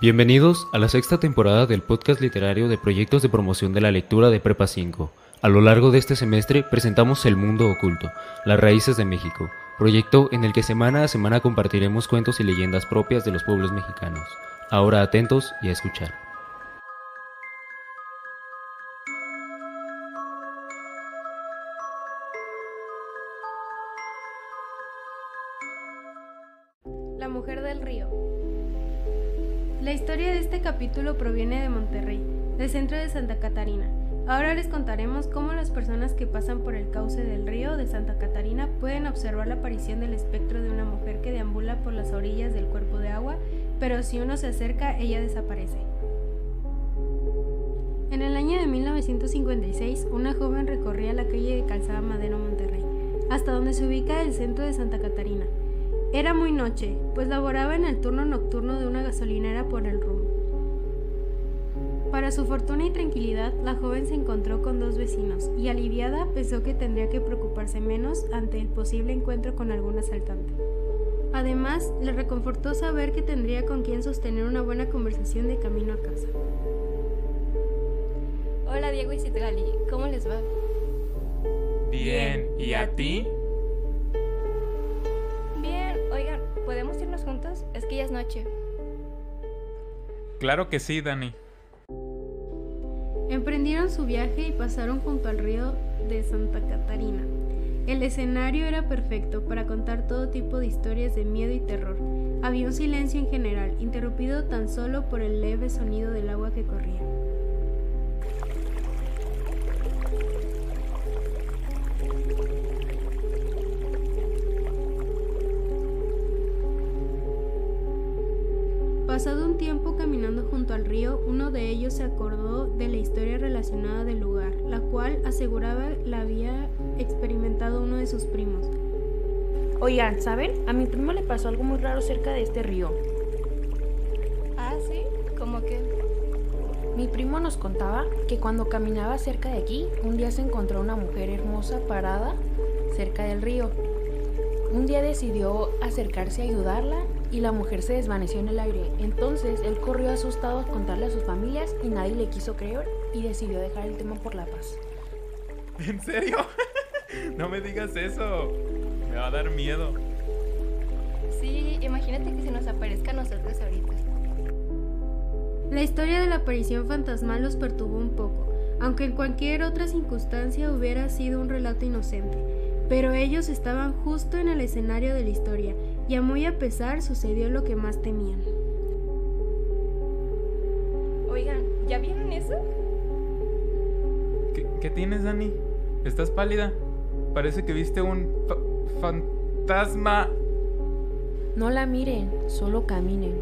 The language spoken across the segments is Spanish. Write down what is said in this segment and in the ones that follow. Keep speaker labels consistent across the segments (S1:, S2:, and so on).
S1: Bienvenidos a la sexta temporada del podcast literario de proyectos de promoción de la lectura de Prepa 5. A lo largo de este semestre presentamos El Mundo Oculto, las raíces de México, proyecto en el que semana a semana compartiremos cuentos y leyendas propias de los pueblos mexicanos. Ahora atentos y a escuchar.
S2: La mujer del río. La historia de este capítulo proviene de Monterrey, del centro de Santa Catarina. Ahora les contaremos cómo las personas que pasan por el cauce del río de Santa Catarina pueden observar la aparición del espectro de una mujer que deambula por las orillas del cuerpo de agua, pero si uno se acerca, ella desaparece. En el año de 1956, una joven recorría la calle de Calzada Madero, Monterrey, hasta donde se ubica el centro de Santa Catarina. Era muy noche, pues laboraba en el turno nocturno de una gasolinera por el rumbo. Para su fortuna y tranquilidad, la joven se encontró con dos vecinos y aliviada pensó que tendría que preocuparse menos ante el posible encuentro con algún asaltante. Además, le reconfortó saber que tendría con quien sostener una buena conversación de camino a casa.
S3: Hola Diego y Citlali, ¿cómo les va?
S4: Bien, ¿y a ti?
S3: Juntos? Es noche.
S4: Claro que sí, Dani.
S2: Emprendieron su viaje y pasaron junto al río de Santa Catarina. El escenario era perfecto para contar todo tipo de historias de miedo y terror. Había un silencio en general, interrumpido tan solo por el leve sonido del agua que corría. Pasado un tiempo caminando junto al río, uno de ellos se acordó de la historia relacionada del lugar, la cual aseguraba la había experimentado uno de sus primos.
S5: Oigan, ¿saben? A mi primo le pasó algo muy raro cerca de este río.
S3: Ah, sí, ¿cómo que?
S5: Mi primo nos contaba que cuando caminaba cerca de aquí, un día se encontró una mujer hermosa parada cerca del río. Un día decidió acercarse a ayudarla y la mujer se desvaneció en el aire. Entonces él corrió asustado a contarle a sus familias y nadie le quiso creer y decidió dejar el tema por la paz.
S4: ¿En serio? no me digas eso. Me va a dar miedo.
S3: Sí, imagínate que se nos aparezca a nosotros ahorita.
S2: La historia de la aparición fantasmal los perturbó un poco, aunque en cualquier otra circunstancia hubiera sido un relato inocente. Pero ellos estaban justo en el escenario de la historia, y a muy a pesar sucedió lo que más temían.
S3: Oigan, ¿ya vieron eso?
S4: ¿Qué, qué tienes, Dani? ¿Estás pálida? Parece que viste un fa- fantasma.
S5: No la miren, solo caminen.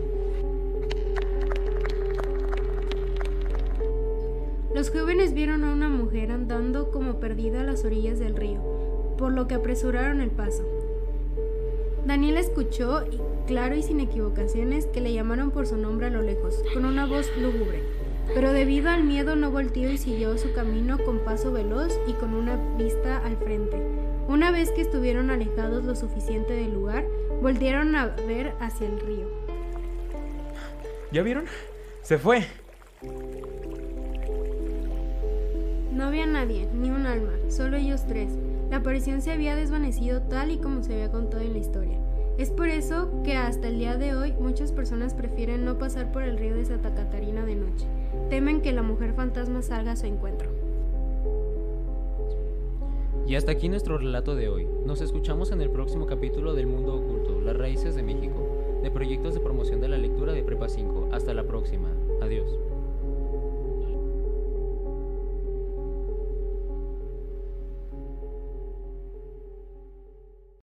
S2: Los jóvenes vieron a una mujer andando como perdida a las orillas del río, por lo que apresuraron el paso. Daniel escuchó, claro y sin equivocaciones, que le llamaron por su nombre a lo lejos, con una voz lúgubre. Pero debido al miedo no volteó y siguió su camino con paso veloz y con una vista al frente. Una vez que estuvieron alejados lo suficiente del lugar, volvieron a ver hacia el río.
S4: ¿Ya vieron? Se fue.
S2: No había nadie, ni un alma, solo ellos tres. La aparición se había desvanecido tal y como se había contado en la historia. Es por eso que hasta el día de hoy muchas personas prefieren no pasar por el río de Santa Catarina de noche. Temen que la mujer fantasma salga a su encuentro.
S1: Y hasta aquí nuestro relato de hoy. Nos escuchamos en el próximo capítulo del Mundo Oculto, las raíces de México, de proyectos de promoción de la lectura de Prepa 5. Hasta la próxima.